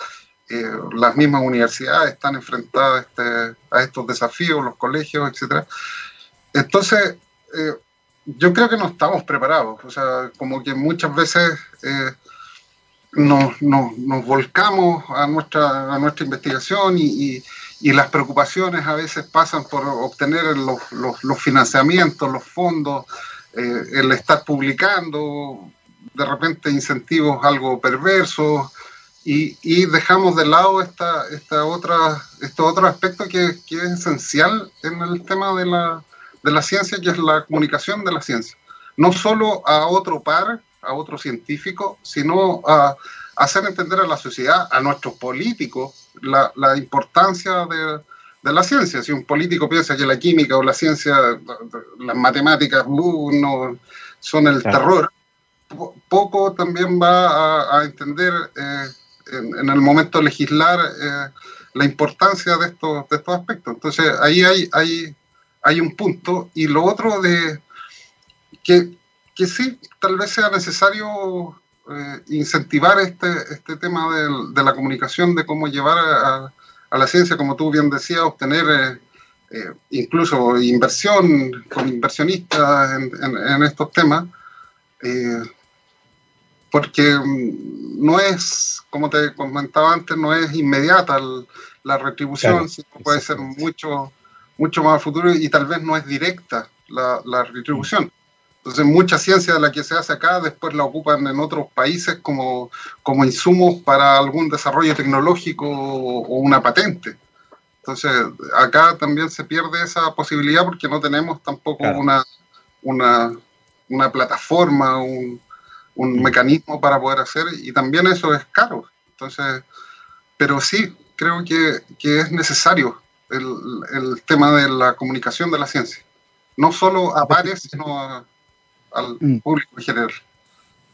eh, las mismas universidades están enfrentadas a, este, a, estos desafíos, los colegios, etcétera. Entonces, eh, yo creo que no estamos preparados. O sea, como que muchas veces eh, nos, volcamos a nuestra, a nuestra investigación y, las preocupaciones a veces pasan por obtener los, los financiamientos, los fondos, el estar publicando, de repente incentivos algo perversos y, dejamos de lado esta, esta otra, este otro aspecto que, que, es esencial en el tema de la, de la ciencia, que es la comunicación de la ciencia. No solo a otro par, a otro científico, sino a, hacer entender a la sociedad, a nuestros políticos, la, la importancia de, de, la ciencia. Si un político piensa que la química o la ciencia, las matemáticas, uh, no, son el terror, poco también va a, entender eh, en, el momento de legislar eh, la importancia de estos, de estos aspectos. Entonces, ahí hay, hay, hay un punto. Y lo otro de que, que sí, tal vez sea necesario eh, incentivar este, este tema de, la comunicación, de cómo llevar a, la ciencia, como tú bien decías, obtener incluso inversión con inversionistas en, estos temas. Eh, porque mm, no es, como te comentaba antes, no es inmediata la retribución, sino puede ser mucho, mucho más futuro y tal vez no es directa la, retribución. Entonces, mucha ciencia de la que se hace acá después la ocupan en otros países como, como insumos para algún desarrollo tecnológico o, una patente. Entonces, acá también se pierde esa posibilidad porque no tenemos tampoco una, una, una plataforma, un, un mecanismo para poder hacer y también eso es caro. Entonces, pero sí, creo que, que es necesario el, el, tema de la comunicación de la ciencia. No solo a pares, sino al mm. público en general.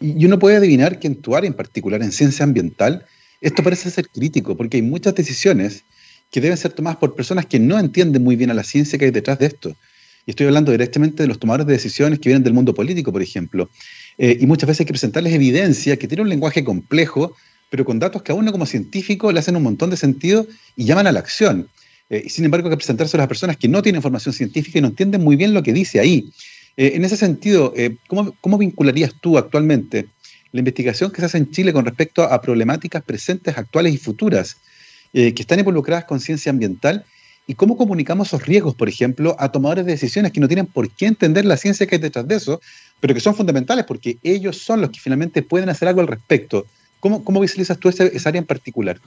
Y uno puede adivinar que en tu área en particular, en ciencia ambiental, esto parece ser crítico, porque hay muchas decisiones que deben ser tomadas por personas que no entienden muy bien a la ciencia que hay detrás de esto. Y estoy hablando directamente de los tomadores de decisiones que vienen del mundo político, por ejemplo. Eh, y muchas veces hay que presentarles evidencia que tiene un lenguaje complejo, pero con datos que a uno como científico le hacen un montón de sentido y llaman a la acción. Eh, y sin embargo, hay que presentarse a las personas que no tienen formación científica y no entienden muy bien lo que dice ahí. Eh, en ese sentido, ¿cómo, ¿cómo, vincularías tú actualmente la investigación que se hace en Chile con respecto a problemáticas presentes, actuales y futuras que están involucradas con ciencia ambiental y cómo comunicamos esos riesgos, por ejemplo, a tomadores de decisiones que no tienen por qué entender la ciencia que hay detrás de eso, pero que son fundamentales porque ellos son los que finalmente pueden hacer algo al respecto. ¿Cómo, cómo visualizas tú esa, área en particular?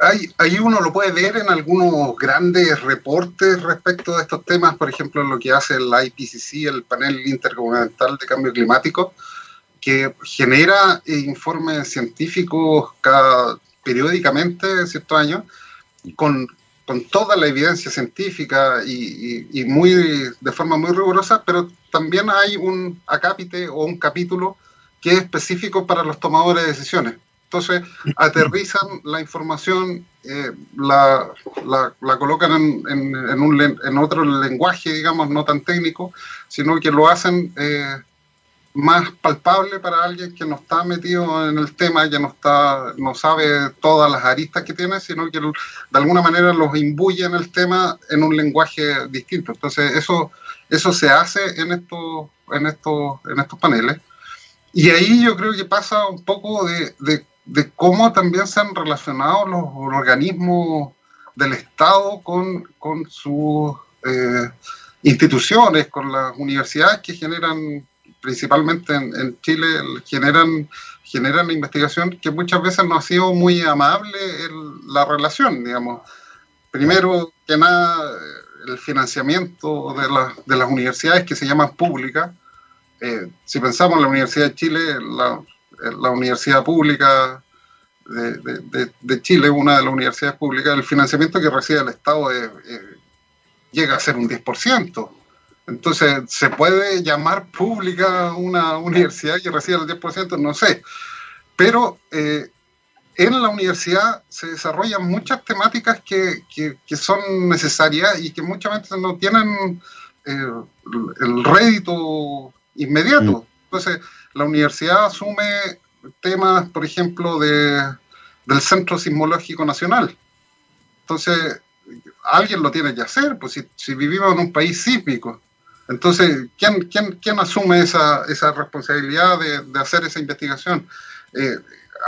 Ahí, ahí, uno lo puede ver en algunos grandes reportes respecto a estos temas, por ejemplo, lo que hace el IPCC, el Panel Intergubernamental de Cambio Climático, que genera informes científicos cada, periódicamente, ciertos años, con con toda la evidencia científica y, muy de forma muy rigurosa, pero también hay un acápite o un capítulo que es específico para los tomadores de decisiones. Entonces, aterrizan la información, eh, la, la, colocan en, en, un, en, otro lenguaje, digamos, no tan técnico, sino que lo hacen eh, más palpable para alguien que no está metido en el tema, que no, está, no sabe todas las aristas que tiene, sino que de alguna manera los imbuye en el tema en un lenguaje distinto. Entonces, eso, eso se hace en estos, en, estos, en estos paneles. Y ahí yo creo que pasa un poco de, de, cómo también se han relacionado los organismos del Estado con, con sus eh, instituciones, con las universidades que generan principalmente en, Chile, generan, generan investigación que muchas veces no ha sido muy amable la relación, digamos. Primero que nada, el financiamiento de, de las universidades que se llaman públicas. Eh, si pensamos en la Universidad de Chile, la, la Universidad Pública de, de, Chile, una de las universidades públicas, el financiamiento que recibe el Estado llega a ser un 10%. Entonces, ¿se puede llamar pública una universidad que recibe el 10%? No sé. Pero eh, en la universidad se desarrollan muchas temáticas que, que, son necesarias y que muchas veces no tienen eh, el rédito inmediato. Mm. Entonces, la universidad asume temas, por ejemplo, de, del Centro Sismológico Nacional. Entonces, alguien lo tiene que hacer, pues si, si vivimos en un país sísmico, entonces, ¿quién, quién, quién asume esa, esa responsabilidad de, de, hacer esa investigación? Eh,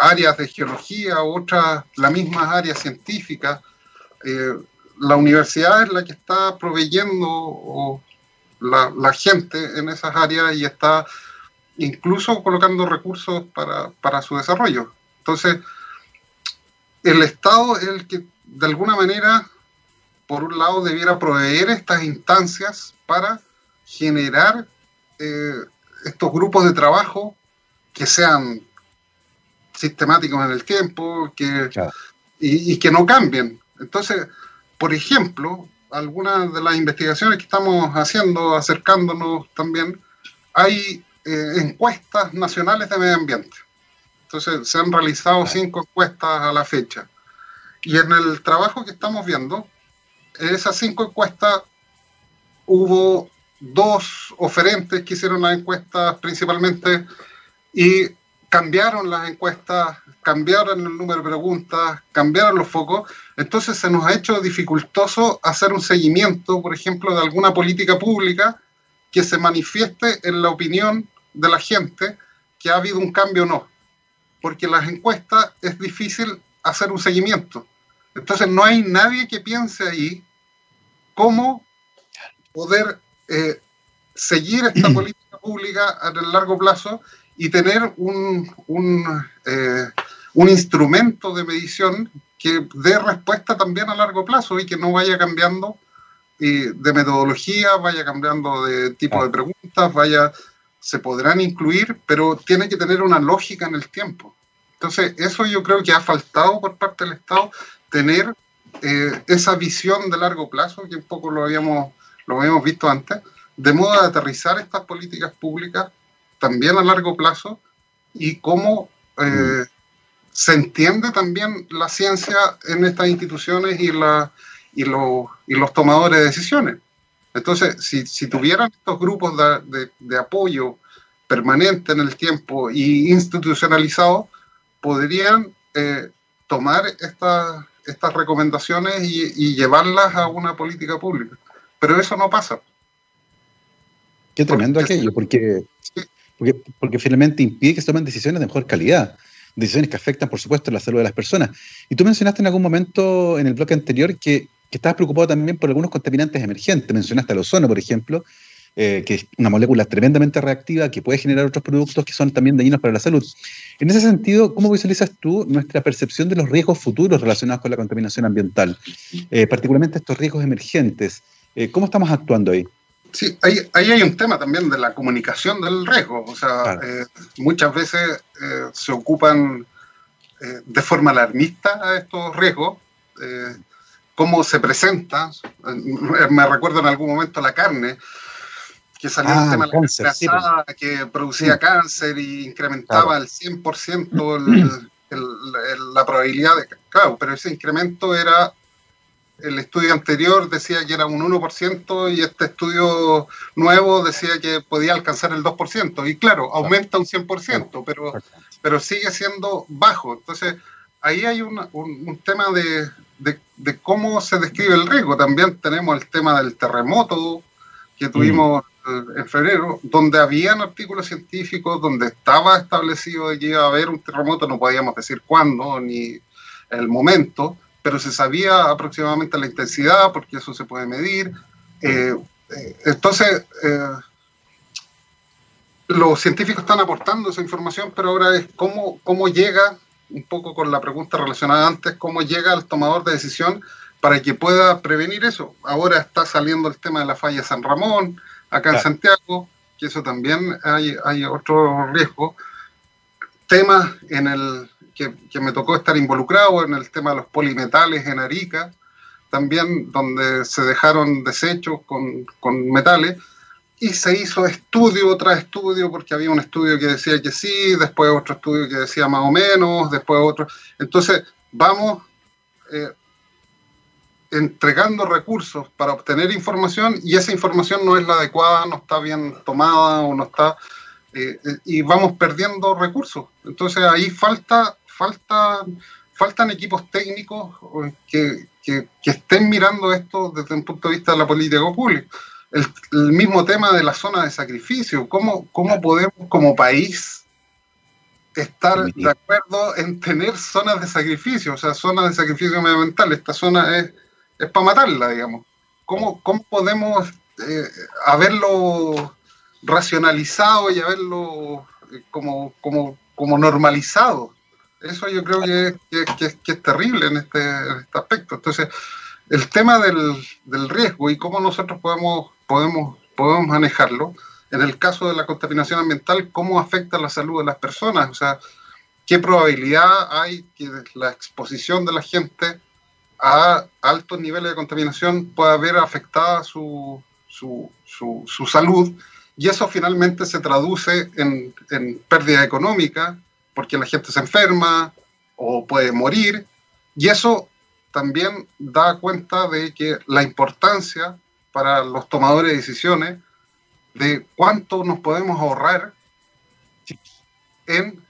áreas de geología, otras, las mismas áreas científicas. Eh, la universidad es la que está proveyendo la, la, gente en esas áreas y está incluso colocando recursos para, para su desarrollo. Entonces, el Estado es el que de alguna manera, por un lado, debiera proveer estas instancias para generar eh, estos grupos de trabajo que sean sistemáticos en el tiempo que, y, que no cambien. Entonces, por ejemplo, algunas de las investigaciones que estamos haciendo, acercándonos también, hay eh, encuestas nacionales de medio ambiente. Entonces, se han realizado cinco encuestas a la fecha. Y en el trabajo que estamos viendo, en esas cinco encuestas hubo dos oferentes que hicieron las encuestas principalmente y cambiaron las encuestas, cambiaron el número de preguntas, cambiaron los focos. Entonces se nos ha hecho dificultoso hacer un seguimiento, por ejemplo, de alguna política pública que se manifieste en la opinión de la gente que ha habido un cambio o no. Porque las encuestas es difícil hacer un seguimiento. Entonces no hay nadie que piense ahí cómo poder eh, seguir esta política pública a largo plazo y tener un, eh, un, instrumento de medición que dé respuesta también a largo plazo y que no vaya cambiando eh, de metodología, vaya cambiando de tipo de preguntas, vaya, se podrán incluir, pero tiene que tener una lógica en el tiempo. Entonces, eso yo creo que ha faltado por parte del Estado, tener eh, esa visión de largo plazo, que un poco lo habíamos, lo habíamos visto antes, de modo de aterrizar estas políticas públicas también a largo plazo y cómo eh, mm. se entiende también la ciencia en estas instituciones y, la, y, y los tomadores de decisiones. Entonces, si, si tuvieran estos grupos de, de, apoyo permanente en el tiempo y institucionalizado, podrían eh, tomar estas estas recomendaciones y, y, llevarlas a una política pública. Pero eso no pasa. Qué tremendo aquello, porque, porque, porque, finalmente impide que se tomen decisiones de mejor calidad, decisiones que afectan, por supuesto, la salud de las personas. Y tú mencionaste en algún momento en el bloque anterior que, que estabas preocupado también por algunos contaminantes emergentes. Mencionaste el ozono, por ejemplo, eh, que es una molécula tremendamente reactiva que puede generar otros productos que son también dañinos para la salud. En ese sentido, ¿cómo visualizas tú nuestra percepción de los riesgos futuros relacionados con la contaminación ambiental, eh, particularmente estos riesgos emergentes? Eh, ¿Cómo estamos actuando ahí? Sí, ahí, hay un tema también de la comunicación del riesgo. O sea, muchas veces se ocupan de forma alarmista a estos riesgos. cómo se presenta. Me recuerdo en algún momento la carne que salió ah, tema de la cáncer, pues. que producía cáncer y incrementaba el 100% la probabilidad de... Claro, pero ese incremento era... El estudio anterior decía que era un 1% y este estudio nuevo decía que podía alcanzar el 2%. Y claro, aumenta un 100%, pero, pero sigue siendo bajo. Entonces, ahí hay un, un, tema de, de, de, cómo se describe el riesgo. También tenemos el tema del terremoto que tuvimos en febrero, donde habían artículos científicos, donde estaba establecido que iba a haber un terremoto, no podíamos decir cuándo ni el momento, pero se sabía aproximadamente la intensidad, porque eso se puede medir. Eh, eh, entonces, eh, los científicos están aportando esa información, pero ahora es cómo, cómo llega, un poco con la pregunta relacionada antes, cómo llega al tomador de decisión para que pueda prevenir eso. Ahora está saliendo el tema de la falla San Ramón, acá en Santiago, que eso también hay, hay otro riesgo. Temas en el que, me tocó estar involucrado en el tema de los polimetales en Arica, también donde se dejaron desechos con, con metales y se hizo estudio tras estudio, porque había un estudio que decía que sí, después otro estudio que decía más o menos, después otro. Entonces, vamos eh, entregando recursos para obtener información y esa información no es la adecuada, no está bien tomada o no está eh, eh, y vamos perdiendo recursos. Entonces ahí falta, falta, faltan equipos técnicos eh, que, que, estén mirando esto desde un punto de vista de la política pública. El, el mismo tema de la zona de sacrificio, cómo, cómo podemos como país estar de acuerdo en tener zonas de sacrificio, o sea, zonas de sacrificio medioambiental. Esta zona es es para matarla, digamos. ¿Cómo, cómo podemos eh, haberlo racionalizado y haberlo eh, como, como, como normalizado? Eso yo creo que, que, es terrible en este, este, aspecto. Entonces, el tema del, del, riesgo y cómo nosotros podemos, podemos, podemos manejarlo, en el caso de la contaminación ambiental, cómo afecta la salud de las personas. O sea, qué probabilidad hay que la exposición de la gente a altos niveles de contaminación pueda ver afectada su, su, su, salud y eso finalmente se traduce en, en, pérdida económica porque la gente se enferma o puede morir y eso también da cuenta de que la importancia para los tomadores de decisiones de cuánto nos podemos ahorrar en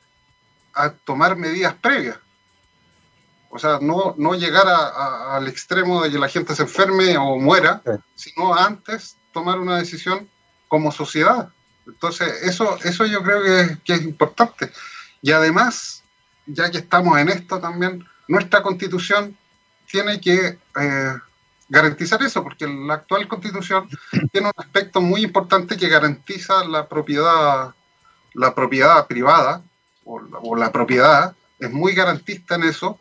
a tomar medidas previas. O sea, no, no llegar al extremo de que la gente se enferme o muera, sino antes tomar una decisión como sociedad. Entonces, eso, eso yo creo que, es importante. Y además, ya que estamos en esto también, nuestra constitución tiene que eh, garantizar eso, porque la actual constitución tiene un aspecto muy importante que garantiza la propiedad, la propiedad privada o la, propiedad, es muy garantista en eso,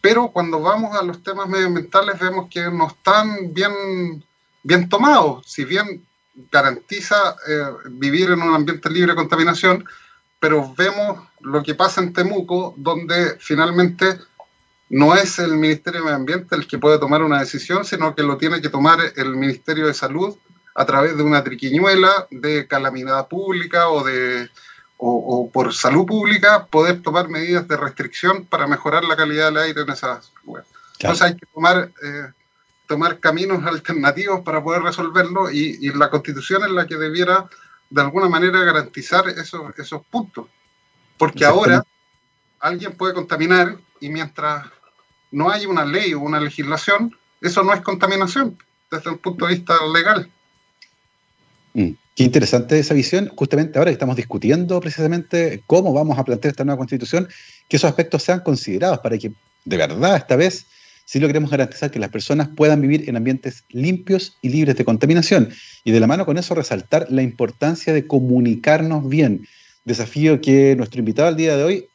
pero cuando vamos a los temas medioambientales vemos que no están bien, bien tomados, si bien garantiza eh, vivir en un ambiente libre de contaminación, pero vemos lo que pasa en Temuco, donde finalmente no es el Ministerio de Medio Ambiente el que puede tomar una decisión, sino que lo tiene que tomar el Ministerio de Salud a través de una triquiñuela de calamidad pública o de o, por salud pública poder tomar medidas de restricción para mejorar la calidad del aire en esas lugares. Entonces hay que tomar, eh, tomar caminos alternativos para poder resolverlo y, la constitución es la que debiera de alguna manera garantizar esos, esos puntos. Porque ahora alguien puede contaminar y mientras no hay una ley o una legislación, eso no es contaminación desde un punto de vista legal. Mm. Qué interesante esa visión, justamente ahora que estamos discutiendo precisamente cómo vamos a plantear esta nueva constitución, que esos aspectos sean considerados para que de verdad esta vez sí logremos garantizar que las personas puedan vivir en ambientes limpios y libres de contaminación. Y de la mano con eso resaltar la importancia de comunicarnos bien. Desafío que nuestro invitado al día de hoy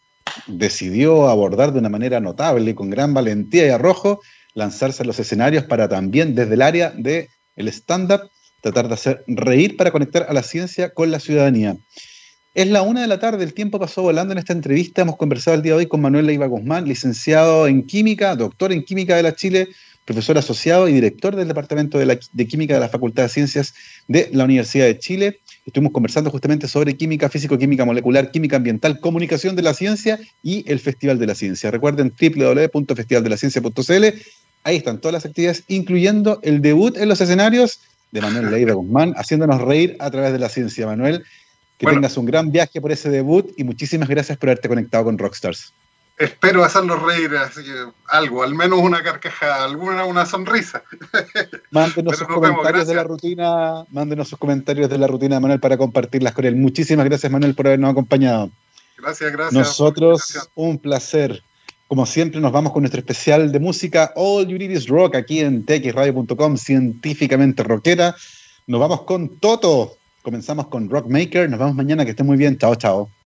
decidió abordar de una manera notable, con gran valentía y arrojo, lanzarse a los escenarios para también desde el área del el stand-up tratar de hacer reír para conectar a la ciencia con la ciudadanía. Es la una de la tarde, el tiempo pasó volando en esta entrevista. Hemos conversado el día de hoy con Manuel Leiva Guzmán, licenciado en Química, doctor en Química de la Chile, profesor asociado y director del Departamento de, Química de la Facultad de Ciencias de la Universidad de Chile. Estuvimos conversando justamente sobre química, físico-química molecular, química ambiental, comunicación de la ciencia y el Festival de la Ciencia. Recuerden www.festivaldelaciencia.cl. Ahí están todas las actividades, incluyendo el debut en los escenarios de Manuel Leiva Guzmán, haciéndonos reír a través de la ciencia. Manuel, que tengas un gran viaje por ese debut y muchísimas gracias por haberte conectado con Rockstars. Espero hacerlos reír, así que algo, al menos una carcajada, alguna una sonrisa. Mándenos sus comentarios de la rutina, mándenos sus comentarios de la rutina de Manuel para compartirlas con él. Muchísimas gracias, Manuel, por habernos acompañado. Gracias, gracias. Nosotros, un placer. Como siempre, nos vamos con nuestro especial de música All You Need Is Rock aquí en txradio.com, científicamente rockera. Nos vamos con Toto. Comenzamos con Rockmaker. Nos vemos mañana. Que esté muy bien. Chao, chao.